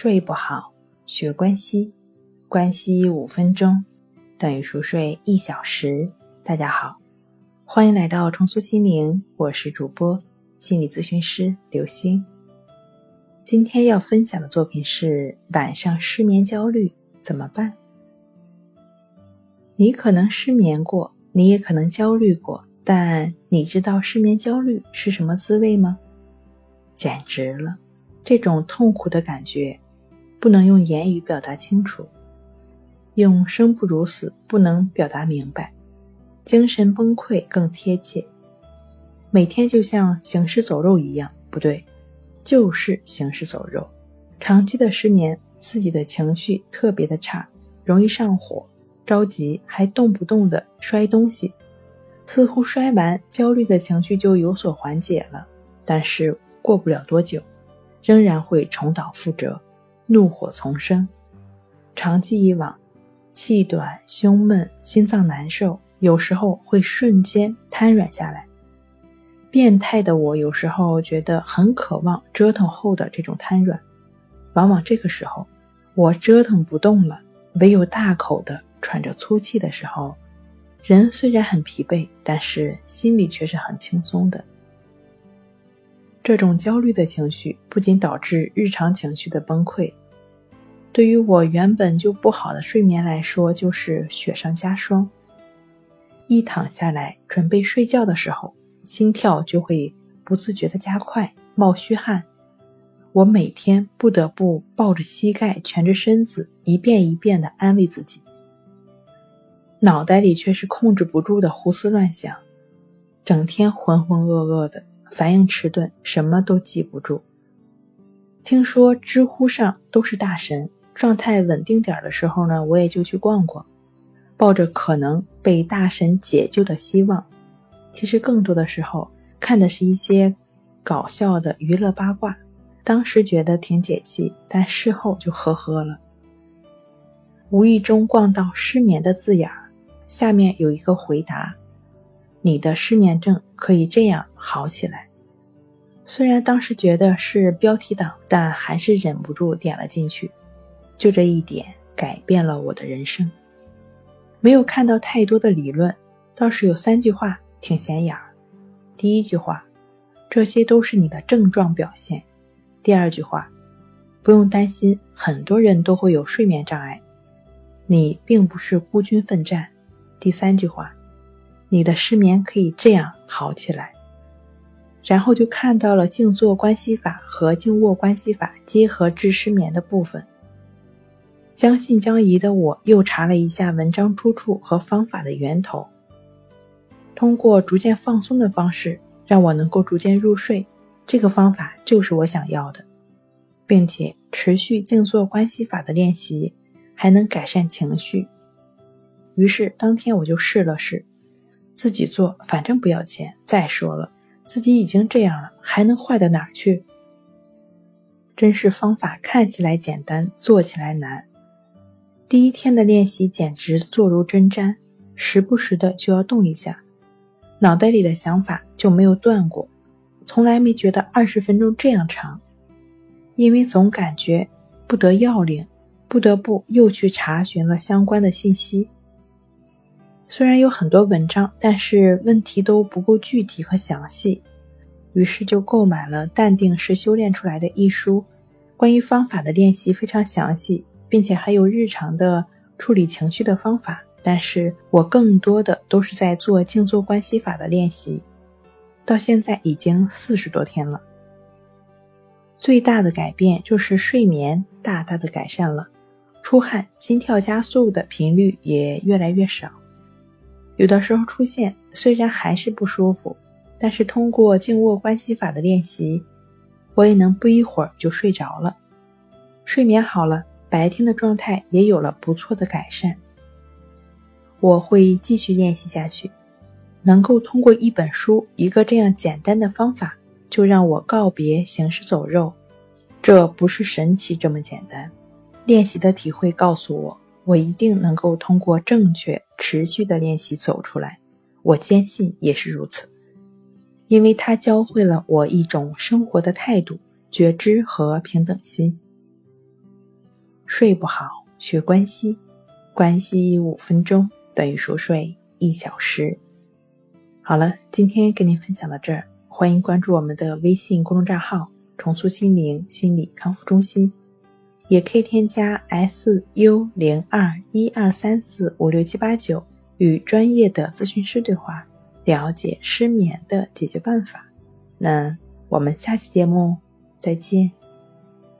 睡不好，学关西，关西五分钟等于熟睡一小时。大家好，欢迎来到重塑心灵，我是主播心理咨询师刘星。今天要分享的作品是晚上失眠焦虑怎么办？你可能失眠过，你也可能焦虑过，但你知道失眠焦虑是什么滋味吗？简直了！这种痛苦的感觉，不能用言语表达清楚，用生不如死不能表达明白，精神崩溃更贴切。每天就像行尸走肉一样，不对，就是行尸走肉。长期的失眠，自己的情绪特别的差，容易上火、着急，还动不动的摔东西。似乎摔完，焦虑的情绪就有所缓解了，但是过不了多久。仍然会重蹈覆辙，怒火丛生。长期以往，气短、胸闷、心脏难受，有时候会瞬间瘫软下来。变态的我有时候觉得很渴望折腾后的这种瘫软，往往这个时候，我折腾不动了，唯有大口的喘着粗气的时候，人虽然很疲惫，但是心里却是很轻松的。这种焦虑的情绪不仅导致日常情绪的崩溃，对于我原本就不好的睡眠来说，就是雪上加霜。一躺下来准备睡觉的时候，心跳就会不自觉的加快，冒虚汗。我每天不得不抱着膝盖，蜷着身子，一遍一遍的安慰自己，脑袋里却是控制不住的胡思乱想，整天浑浑噩噩的。反应迟钝，什么都记不住。听说知乎上都是大神，状态稳定点的时候呢，我也就去逛逛，抱着可能被大神解救的希望。其实更多的时候看的是一些搞笑的娱乐八卦，当时觉得挺解气，但事后就呵呵了。无意中逛到失眠的字眼儿，下面有一个回答。你的失眠症可以这样好起来。虽然当时觉得是标题党，但还是忍不住点了进去。就这一点改变了我的人生。没有看到太多的理论，倒是有三句话挺显眼儿。第一句话，这些都是你的症状表现。第二句话，不用担心，很多人都会有睡眠障碍，你并不是孤军奋战。第三句话。你的失眠可以这样好起来，然后就看到了静坐关系法和静卧关系法结合治失眠的部分。将信将疑的我又查了一下文章出处和方法的源头，通过逐渐放松的方式，让我能够逐渐入睡。这个方法就是我想要的，并且持续静坐关系法的练习还能改善情绪。于是当天我就试了试。自己做，反正不要钱。再说了，自己已经这样了，还能坏到哪儿去？真是方法看起来简单，做起来难。第一天的练习简直坐如针毡，时不时的就要动一下，脑袋里的想法就没有断过，从来没觉得二十分钟这样长，因为总感觉不得要领，不得不又去查询了相关的信息。虽然有很多文章，但是问题都不够具体和详细，于是就购买了《淡定是修炼出来的》一书，关于方法的练习非常详细，并且还有日常的处理情绪的方法。但是我更多的都是在做静坐关系法的练习，到现在已经四十多天了。最大的改变就是睡眠大大的改善了，出汗、心跳加速的频率也越来越少。有的时候出现，虽然还是不舒服，但是通过静卧关系法的练习，我也能不一会儿就睡着了。睡眠好了，白天的状态也有了不错的改善。我会继续练习下去，能够通过一本书一个这样简单的方法，就让我告别行尸走肉，这不是神奇这么简单。练习的体会告诉我。我一定能够通过正确、持续的练习走出来，我坚信也是如此，因为它教会了我一种生活的态度、觉知和平等心。睡不好，学关西，关西五分钟等于熟睡一小时。好了，今天跟您分享到这儿，欢迎关注我们的微信公众账号“重塑心灵心理康复中心”，也可以添加 S U 零二一二三四五六七八九与专业的咨询师对话，了解失眠的解决办法。那我们下期节目再见。